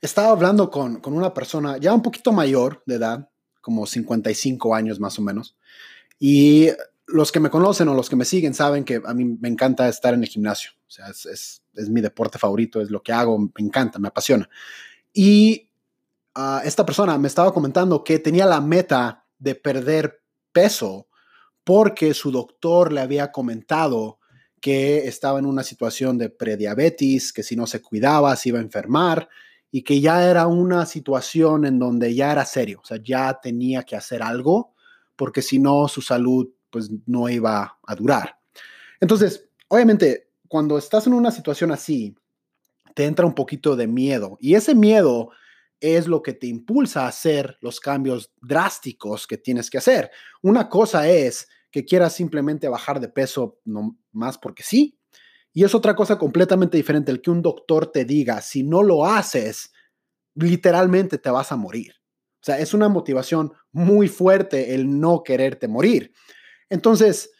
estaba hablando con, con una persona ya un poquito mayor de edad, como 55 años más o menos, y los que me conocen o los que me siguen saben que a mí me encanta estar en el gimnasio. O sea, es, es, es mi deporte favorito, es lo que hago, me encanta, me apasiona. Y uh, esta persona me estaba comentando que tenía la meta de perder peso porque su doctor le había comentado que estaba en una situación de prediabetes, que si no se cuidaba se iba a enfermar y que ya era una situación en donde ya era serio, o sea, ya tenía que hacer algo porque si no su salud pues no iba a durar. Entonces, obviamente, cuando estás en una situación así, te entra un poquito de miedo y ese miedo es lo que te impulsa a hacer los cambios drásticos que tienes que hacer. Una cosa es que quieras simplemente bajar de peso no más porque sí, y es otra cosa completamente diferente el que un doctor te diga, si no lo haces, literalmente te vas a morir. O sea, es una motivación muy fuerte el no quererte morir. Entonces,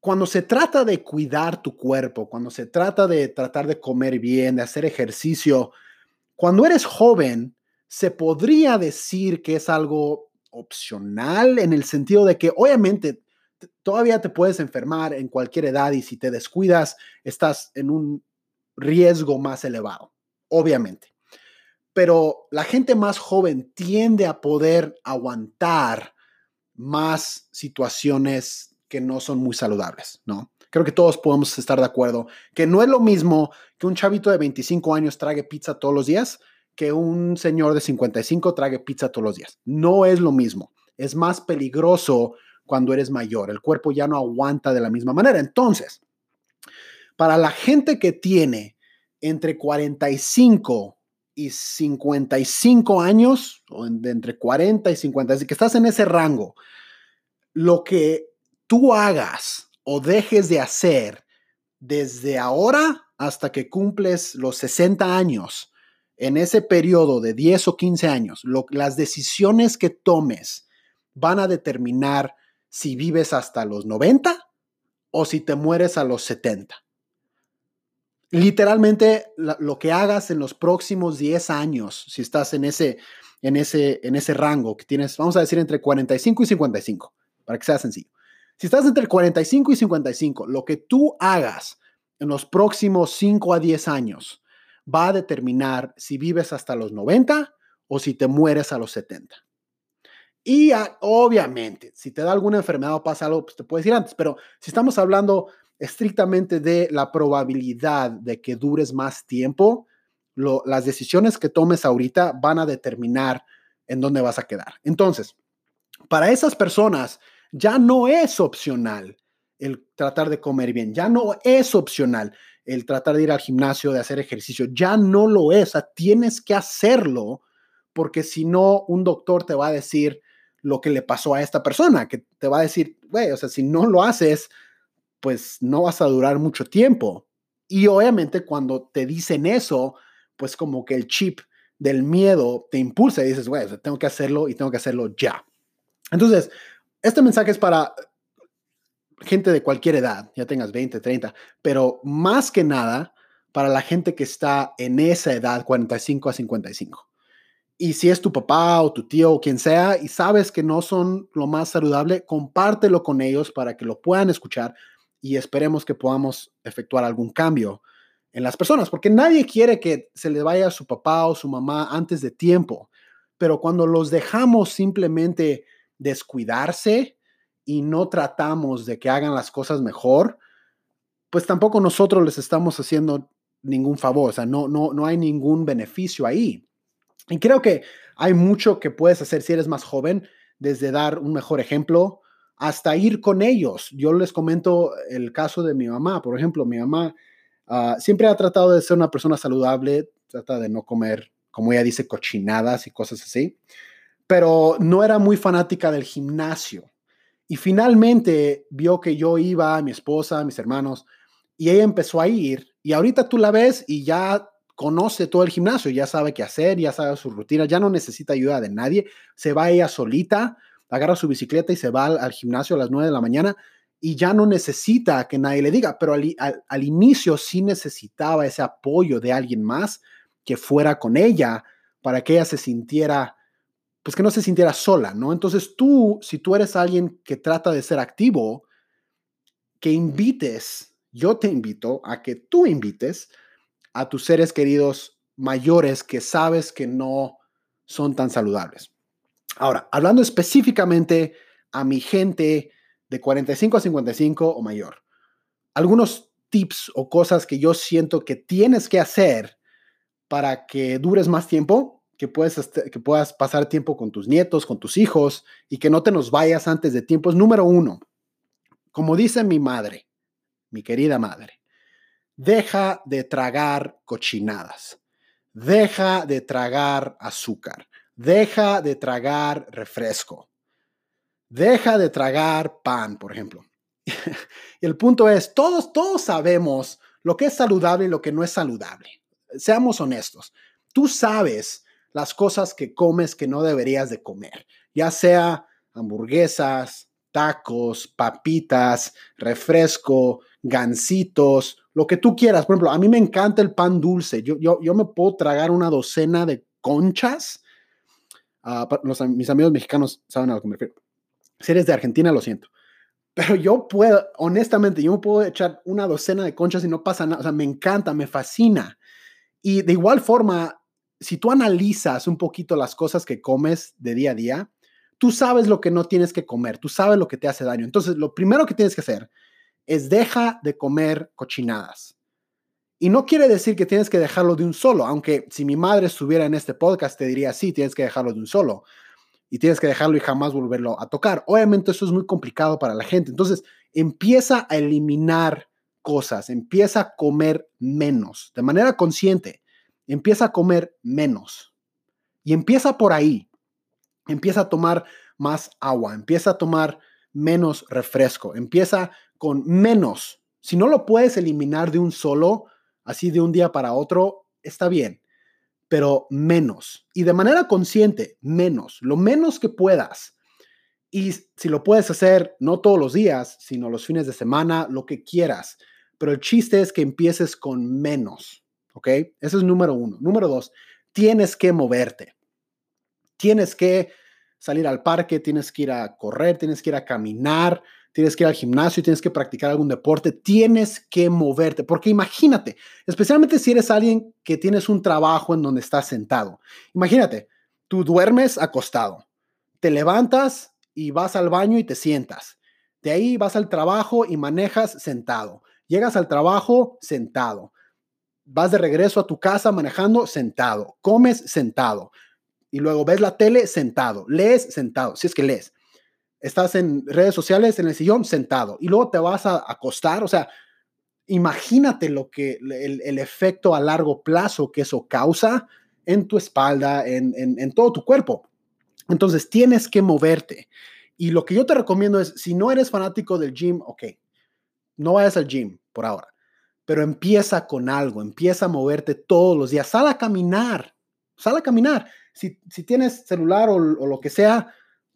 cuando se trata de cuidar tu cuerpo, cuando se trata de tratar de comer bien, de hacer ejercicio, cuando eres joven, se podría decir que es algo opcional en el sentido de que obviamente todavía te puedes enfermar en cualquier edad y si te descuidas, estás en un riesgo más elevado, obviamente. Pero la gente más joven tiende a poder aguantar más situaciones que no son muy saludables, ¿no? Creo que todos podemos estar de acuerdo que no es lo mismo que un chavito de 25 años trague pizza todos los días que un señor de 55 trague pizza todos los días. No es lo mismo. Es más peligroso cuando eres mayor. El cuerpo ya no aguanta de la misma manera. Entonces, para la gente que tiene entre 45 y 55 años, o de entre 40 y 50, que estás en ese rango, lo que tú hagas o dejes de hacer desde ahora hasta que cumples los 60 años, en ese periodo de 10 o 15 años, las decisiones que tomes van a determinar si vives hasta los 90 o si te mueres a los 70 literalmente lo que hagas en los próximos 10 años, si estás en ese, en, ese, en ese rango que tienes, vamos a decir entre 45 y 55, para que sea sencillo. Si estás entre 45 y 55, lo que tú hagas en los próximos 5 a 10 años va a determinar si vives hasta los 90 o si te mueres a los 70. Y obviamente, si te da alguna enfermedad o pasa algo, pues te puedes ir antes, pero si estamos hablando estrictamente de la probabilidad de que dures más tiempo, las decisiones que tomes ahorita van a determinar en dónde vas a quedar. Entonces, para esas personas ya no es opcional el tratar de comer bien, ya no es opcional el tratar de ir al gimnasio, de hacer ejercicio, ya no lo es, tienes que hacerlo porque si no, un doctor te va a decir lo que le pasó a esta persona, que te va a decir, güey, o sea, si no lo haces, pues no vas a durar mucho tiempo. Y obviamente cuando te dicen eso, pues como que el chip del miedo te impulsa y dices, güey, tengo que hacerlo y tengo que hacerlo ya. Entonces, este mensaje es para gente de cualquier edad, ya tengas 20, 30, pero más que nada para la gente que está en esa edad, 45 a 55. Y si es tu papá o tu tío o quien sea y sabes que no son lo más saludable, compártelo con ellos para que lo puedan escuchar, y esperemos que podamos efectuar algún cambio en las personas, porque nadie quiere que se le vaya su papá o su mamá antes de tiempo, pero cuando los dejamos simplemente descuidarse y no tratamos de que hagan las cosas mejor, pues tampoco nosotros les estamos haciendo ningún favor, o sea, no, no, no hay ningún beneficio ahí. Y creo que hay mucho que puedes hacer si eres más joven, desde dar un mejor ejemplo, hasta ir con ellos. Yo les comento el caso de mi mamá, por ejemplo, mi mamá ah, siempre ha tratado de ser una persona saludable, trata de no comer, como ella dice, cochinadas y cosas así, pero no era muy fanática del gimnasio. Y finalmente vio que yo iba, mi esposa, mis hermanos, y ella empezó a ir, y ahorita tú la ves y ya conoce todo el gimnasio, ya sabe qué hacer, ya sabe su rutina, ya no necesita ayuda de nadie, se va ella solita, agarra su bicicleta y se va al, gimnasio a las 9 de la mañana y ya no necesita que nadie le diga, pero al, inicio sí necesitaba ese apoyo de alguien más que fuera con ella para que ella se sintiera, pues que no se sintiera sola, ¿no? Entonces tú, si tú eres alguien que trata de ser activo, que invites, yo te invito a que tú invites a tus seres queridos mayores que sabes que no son tan saludables. Ahora, hablando específicamente a mi gente de 45 a 55 o mayor, algunos tips o cosas que yo siento que tienes que hacer para que dures más tiempo, que, puedes, que puedas pasar tiempo con tus nietos, con tus hijos y que no te nos vayas antes de tiempo es número uno. Como dice mi madre, mi querida madre, deja de tragar cochinadas, deja de tragar azúcar, deja de tragar refresco, deja de tragar pan, por ejemplo. el punto es, todos, todos sabemos lo que es saludable y lo que no es saludable. Seamos honestos. Tú sabes las cosas que comes que no deberías de comer, ya sea hamburguesas, tacos, papitas, refresco, gansitos, lo que tú quieras. Por ejemplo, a mí me encanta el pan dulce. Yo, yo, yo me puedo tragar una docena de conchas. Uh, mis amigos mexicanos saben a lo que me refiero. Si eres de Argentina, lo siento. Pero yo puedo, honestamente, yo me puedo echar una docena de conchas y no pasa nada. O sea, me encanta, me fascina. Y de igual forma, si tú analizas un poquito las cosas que comes de día a día, tú sabes lo que no tienes que comer, tú sabes lo que te hace daño. Entonces, lo primero que tienes que hacer es deja de comer cochinadas. Y no quiere decir que tienes que dejarlo de un solo, aunque si mi madre estuviera en este podcast te diría, sí, tienes que dejarlo de un solo y tienes que dejarlo y jamás volverlo a tocar. Obviamente eso es muy complicado para la gente. Entonces empieza a eliminar cosas, empieza a comer menos, de manera consciente, empieza a comer menos. Y empieza por ahí. Empieza a tomar más agua, empieza a tomar menos refresco, empieza con menos. Si no lo puedes eliminar de un solo, así de un día para otro, está bien pero menos. Y de manera consciente, menos, lo menos que puedas. Y si lo puedes hacer, no todos los días, sino los fines de semana, lo que quieras. Pero el chiste es que empieces con menos, ¿ok? Ese es número uno. Número dos, tienes que moverte. Tienes que salir al parque, tienes que ir a correr, tienes que ir a caminar, tienes que ir al gimnasio, tienes que practicar algún deporte, tienes que moverte, porque imagínate, especialmente si eres alguien que tienes un trabajo en donde estás sentado. Imagínate, tú duermes acostado, te levantas y vas al baño y te sientas. De ahí vas al trabajo y manejas sentado. Llegas al trabajo sentado. Vas de regreso a tu casa manejando sentado. Comes sentado. Y luego ves la tele sentado. Lees sentado, si es que lees estás en redes sociales en el sillón sentado y luego te vas a acostar, o sea, imagínate lo que el, efecto a largo plazo que eso causa en tu espalda, en, en, todo tu cuerpo. Entonces tienes que moverte. Y lo que yo te recomiendo es, si no eres fanático del gym, ok, no vayas al gym por ahora, pero empieza con algo, empieza a moverte todos los días, sal a caminar, sal a caminar. Si, si tienes celular o, o lo que sea,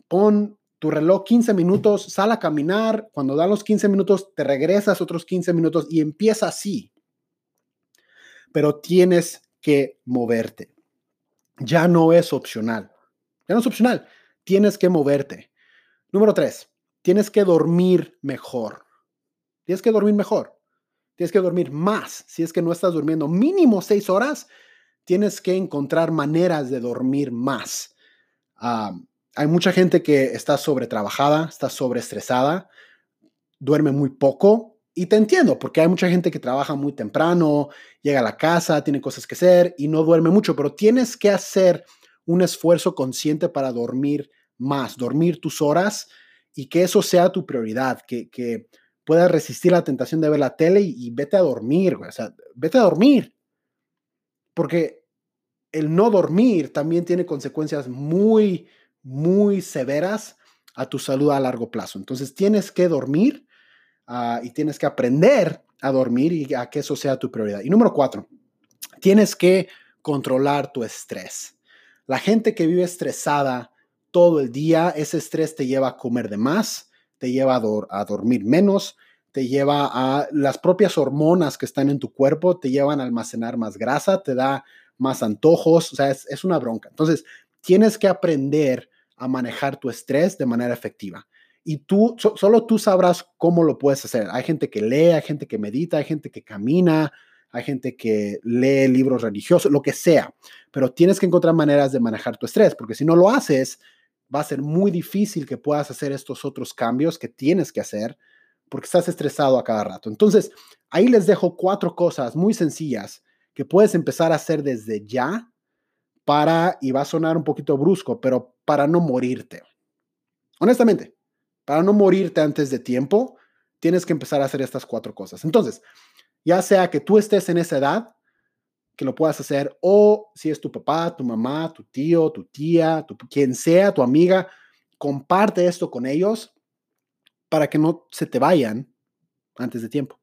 pon tu reloj 15 minutos, sal a caminar, cuando dan los 15 minutos te regresas otros 15 minutos y empieza así. Pero tienes que moverte. Ya no es opcional. Ya no es opcional. Tienes que moverte. Número tres, tienes que dormir mejor. Tienes que dormir mejor. Tienes que dormir más. Si es que no estás durmiendo mínimo seis horas, tienes que encontrar maneras de dormir más. Um, hay mucha gente que está sobretrabajada, está sobreestresada, duerme muy poco y te entiendo porque hay mucha gente que trabaja muy temprano, llega a la casa, tiene cosas que hacer y no duerme mucho, pero tienes que hacer un esfuerzo consciente para dormir más, dormir tus horas y que eso sea tu prioridad, que, que puedas resistir la tentación de ver la tele y, vete a dormir, o sea, vete a dormir. Porque el no dormir también tiene consecuencias muy, muy severas a tu salud a largo plazo. Entonces tienes que dormir ah, y tienes que aprender a dormir y a que eso sea tu prioridad. Y número cuatro, tienes que controlar tu estrés. La gente que vive estresada todo el día, ese estrés te lleva a comer de más, te lleva a, a dormir menos, te lleva a las propias hormonas que están en tu cuerpo, te llevan a almacenar más grasa, te da más antojos, o sea, es, una bronca. Entonces, tienes que aprender a manejar tu estrés de manera efectiva. Y tú, solo tú sabrás cómo lo puedes hacer. Hay gente que lee, hay gente que medita, hay gente que camina, hay gente que lee libros religiosos, lo que sea. Pero tienes que encontrar maneras de manejar tu estrés, porque si no lo haces, va a ser muy difícil que puedas hacer estos otros cambios que tienes que hacer porque estás estresado a cada rato. Entonces, ahí les dejo cuatro cosas muy sencillas que puedes empezar a hacer desde ya para, y va a sonar un poquito brusco, pero para no morirte. Honestamente, para no morirte antes de tiempo, tienes que empezar a hacer estas cuatro cosas. Entonces, ya sea que tú estés en esa edad, que lo puedas hacer, o si es tu papá, tu mamá, tu tío, tu tía, tu, quien sea, tu amiga, comparte esto con ellos para que no se te vayan antes de tiempo.